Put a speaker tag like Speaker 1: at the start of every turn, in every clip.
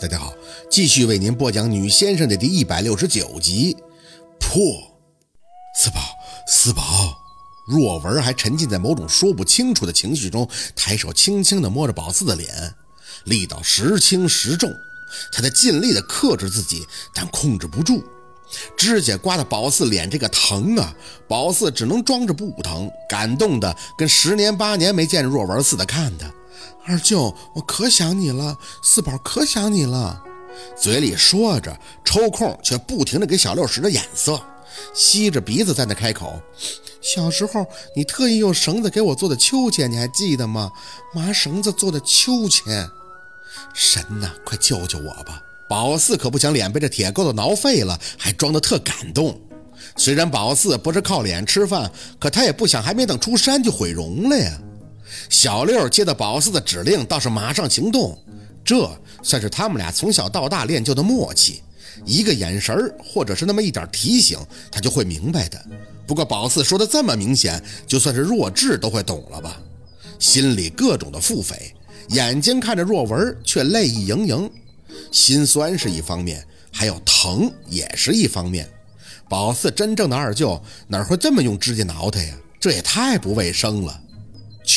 Speaker 1: 大家好，继续为您播讲《女先生》的第一百六十九集。破，四宝，四宝。若文还沉浸在某种说不清楚的情绪中，抬手轻轻地摸着宝四的脸，力道时轻时重。他在尽力地克制自己，但控制不住。指甲刮的宝四脸这个疼啊！宝四只能装着不疼，感动的跟十年八年没见着若文似的看他。二舅，我可想你了，四宝可想你了。嘴里说着，抽空却不停的给小六使着眼色，吸着鼻子在那开口。小时候你特意用绳子给我做的秋千，你还记得吗？麻绳子做的秋千。神呐，快救救我吧！宝四可不想脸被这铁钩子挠废了，还装得特感动。虽然宝四不是靠脸吃饭，可他也不想还没等出山就毁容了呀。小六接到宝四的指令，倒是马上行动，这算是他们俩从小到大练就的默契。一个眼神或者是那么一点提醒，他就会明白的。不过宝四说的这么明显，就算是弱智都会懂了吧？心里各种的腹诽，眼睛看着若文，却泪意盈盈。心酸是一方面，还有疼也是一方面。宝四真正的二舅哪会这么用指甲挠他呀？这也太不卫生了。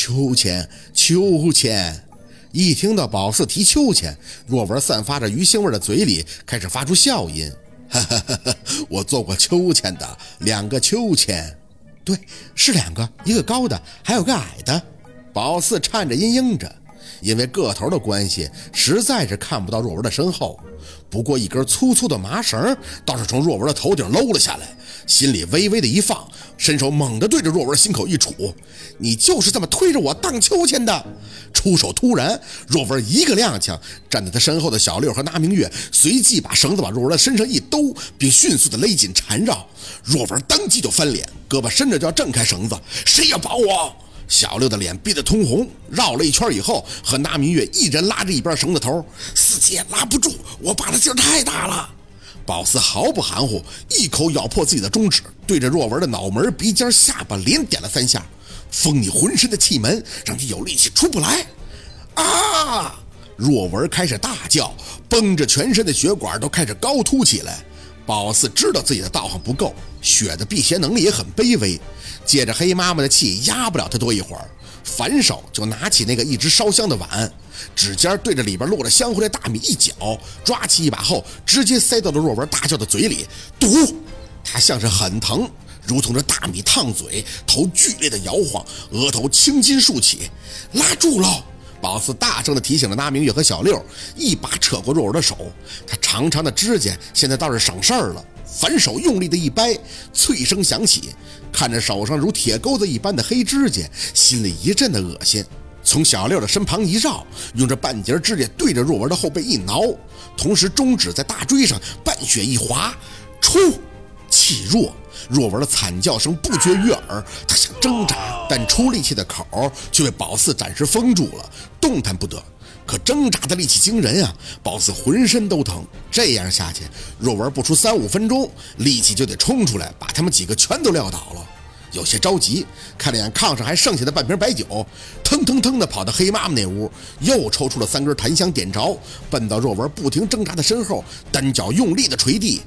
Speaker 1: 秋千，秋千！一听到宝四提秋千，若文散发着鱼腥味的嘴里开始发出笑音。哈哈哈哈我做过秋千的，两个秋千，对，是两个，一个高的，还有个矮的。宝四颤着音应着。因为个头的关系，实在是看不到若文的身后。不过一根粗粗的麻绳倒是从若文的头顶搂了下来，心里微微的一放，伸手猛地对着若文心口一杵：“你就是这么推着我荡秋千的！”出手突然，若文一个踉跄，站在他身后的小六和那明月随即把绳子往若文的身上一兜，并迅速的勒紧缠绕。若文当即就翻脸，胳膊伸着就要挣开绳子：“谁要绑我？”小六的脸憋得通红，绕了一圈以后，和那明月一人拉着一边绳子头。四姐拉不住，我爸的劲儿太大了。宝四毫不含糊，一口咬破自己的中指，对着若文的脑门、鼻尖、下巴连点了三下，封你浑身的气门，让你有力气出不来。啊！若文开始大叫，绷着全身的血管都开始高凸起来。宝四知道自己的道行不够，血的辟邪能力也很卑微。借着黑妈妈的气压不了他多一会儿，反手就拿起那个一直烧香的碗，指尖对着里边落着香灰的大米一搅，抓起一把后直接塞到了若文大叫的嘴里。毒！他像是很疼，如同这大米烫嘴，头剧烈的摇晃，额头青筋竖起。拉住喽！宝四大声地提醒了那明月和小六，一把扯过若文的手。他长长的指甲现在倒是省事儿了。反手用力的一掰，脆声响起。看着手上如铁钩子一般的黑指甲，心里一阵的恶心。从小六的身旁一绕，用这半截指甲对着若文的后背一挠，同时中指在大椎上半血一划，出气弱。若文的惨叫声不绝于耳，他想挣扎，但出力气的口却被宝四暂时封住了，动弹不得。可挣扎的力气惊人啊！宝四浑身都疼，这样下去，若文不出三五分钟，力气就得冲出来，把他们几个全都撂倒了。有些着急，看了眼炕上还剩下的半瓶白酒，腾腾腾的跑到黑妈妈那屋，又抽出了三根檀香，点着，奔到若文不停挣扎的身后，单脚用力的捶地。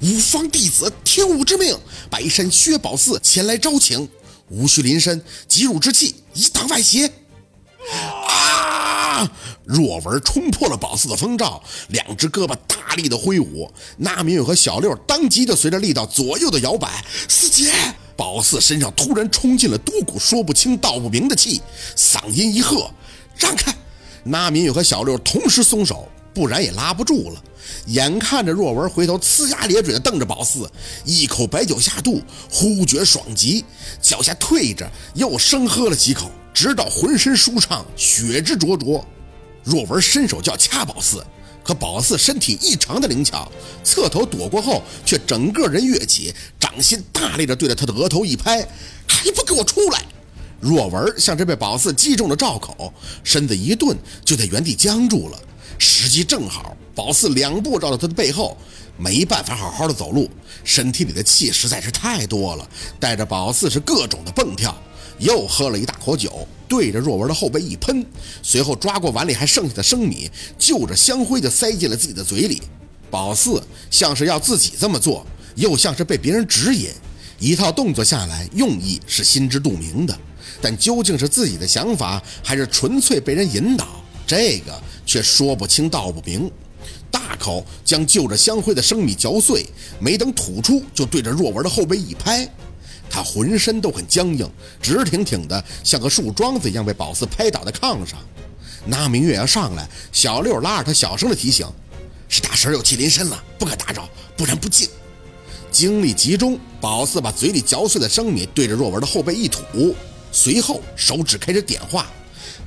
Speaker 1: 五方弟子听吾之命，白山薛宝四前来招请，无需临身，急入之气，以挡外邪。啊！若文冲破了宝四的风罩，两只胳膊大力的挥舞，那明月和小六当即就随着力道左右的摇摆。四姐，宝四身上突然冲进了多股说不清道不明的气，嗓音一喝：“让开！”那明月和小六同时松手，不然也拉不住了。眼看着若文回头呲牙咧嘴的瞪着宝四，一口白酒下肚，忽觉爽极，脚下退着，又生喝了几口。直到浑身舒畅，血汁灼灼。若文伸手就要掐宝四，可宝四身体异常的灵巧，侧头躲过后，却整个人跃起，掌心大力的对着他的额头一拍：“还不给我出来！”若文像是被宝四击中了罩口，身子一顿，就在原地僵住了。时机正好，宝四两步绕到他的背后，没办法好好的走路，身体里的气实在是太多了，带着宝四是各种的蹦跳。又喝了一大口酒，对着若文的后背一喷，随后抓过碗里还剩下的生米，就着香灰就塞进了自己的嘴里。宝四像是要自己这么做，又像是被别人指引，一套动作下来，用意是心知肚明的，但究竟是自己的想法，还是纯粹被人引导，这个却说不清道不明。大口将就着香灰的生米嚼碎，没等吐出，就对着若文的后背一拍，他浑身都很僵硬，直挺挺的，像个树桩子一样被宝四拍倒在炕上。那明月要上来，小六拉着他小声的提醒。是大婶有气临身了，不可打扰，不然不敬。精力集中，宝四把嘴里嚼碎的生米对着若文的后背一吐，随后手指开始点化：“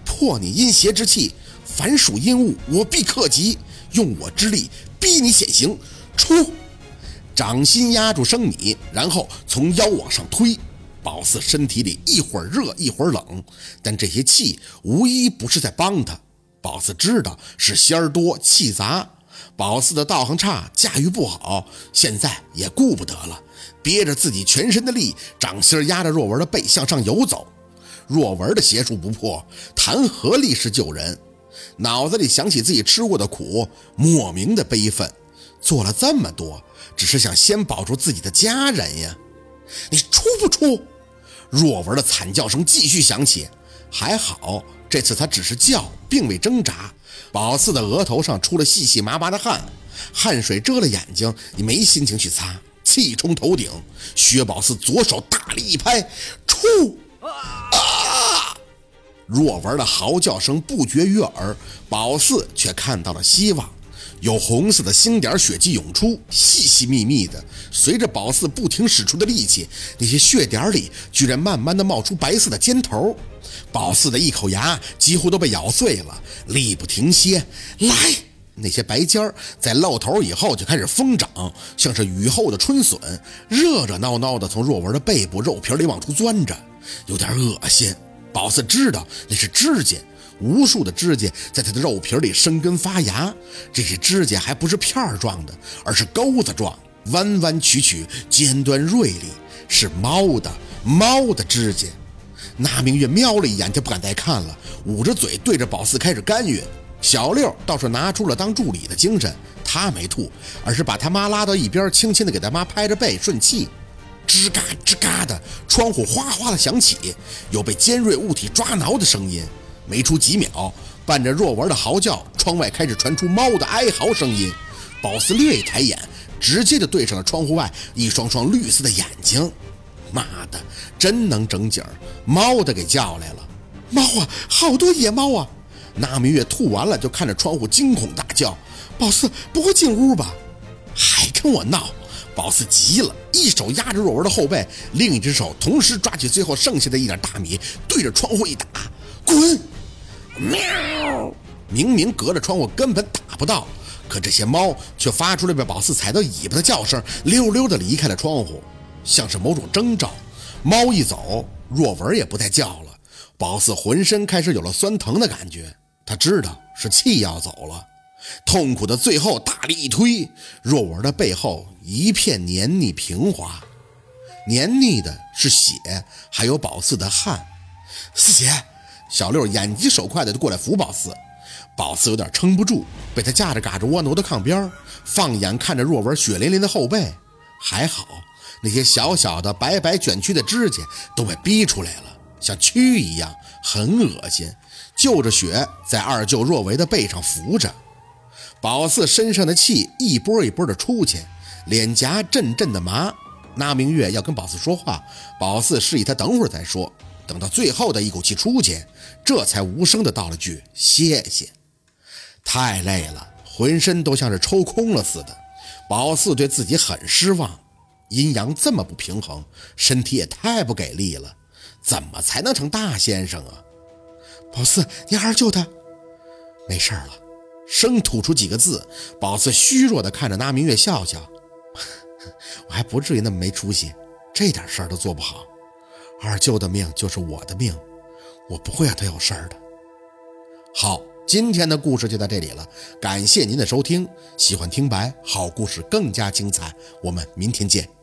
Speaker 1: 破你阴邪之气，凡属阴物，我必克极，用我之力逼你显形。”出，掌心压住生米，然后从腰往上推。宝四身体里一会儿热一会儿冷，但这些气无一不是在帮他。宝四知道是仙儿多气杂。宝四的道行差，驾驭不好，现在也顾不得了，憋着自己全身的力，掌心压着若文的背向上游走。若文的邪术不破，谈何立时救人？脑子里想起自己吃过的苦，莫名的悲愤。做了这么多，只是想先保住自己的家人呀！你出不出？若文的惨叫声继续响起，还好这次他只是叫，并未挣扎。宝四的额头上出了细细麻麻的汗，汗水遮了眼睛，你没心情去擦，气冲头顶。薛宝四左手大力一拍，出！啊！若文的嚎叫声不绝于耳，宝四却看到了希望，有红色的星点血迹涌出，细细密密的。随着宝四不停使出的力气，那些血点里居然慢慢的冒出白色的尖头。宝四的一口牙几乎都被咬碎了，力不停歇。来，那些白尖儿在露头以后就开始疯长，像是雨后的春笋，热热闹闹的从若文的背部肉皮里往出钻着，有点恶心。宝四知道那是指甲，无数的指甲在他的肉皮里生根发芽。这些指甲还不是片儿状的，而是钩子状，弯弯曲曲，尖端锐利，是猫的猫的指甲。那明月瞄了一眼，就不敢再看了，捂着嘴对着宝四开始干预。小六倒是拿出了当助理的精神，他没吐，而是把他妈拉到一边，轻轻的给他妈拍着背顺气。吱嘎吱嘎的，窗户哗哗的响起，有被尖锐物体抓挠的声音。没出几秒，伴着若文的嚎叫，窗外开始传出猫的哀嚎声音。宝四略一抬眼，直接就对上了窗户外一双双绿色的眼睛。妈的，真能整景儿！猫的给叫来了，猫啊，好多野猫啊！那明月吐完了，就看着窗户惊恐大叫：“宝四不会进屋吧？还跟我闹！”宝四急了，一手压着若文的后背，另一只手同时抓起最后剩下的一点大米，对着窗户一打：“滚！”喵！明明隔着窗户根本打不到，可这些猫却发出了被宝四踩到尾巴的叫声，溜溜的离开了窗户。像是某种征兆，猫一走，若文也不再叫了。宝四浑身开始有了酸疼的感觉，他知道是气要走了。痛苦的最后大力一推，若文的背后一片黏腻平滑，黏腻的是血，还有宝四的汗。四姐，小六眼疾手快的就过来扶宝四，宝四有点撑不住，被他架着嘎着窝挪到炕边，放眼看着若文血淋淋的后背，还好。那些小小的、白白卷曲的指甲都被逼出来了，像蛆一样，很恶心。就着血在二舅若维的背上扶着，宝四身上的气一波一波的出去，脸颊阵阵的麻。那明月要跟宝四说话，宝四示意他等会儿再说。等到最后的一口气出去，这才无声的道了句谢谢。太累了，浑身都像是抽空了似的。宝四对自己很失望。阴阳这么不平衡，身体也太不给力了，怎么才能成大先生啊？宝四，你还是救他没事了，生吐出几个字。宝四虚弱的看着那明月笑笑，我还不至于那么没出息，这点事儿都做不好。二舅的命就是我的命，我不会让他有事儿的。好。今天的故事就到这里了，感谢您的收听。喜欢听白好故事更加精彩，我们明天见。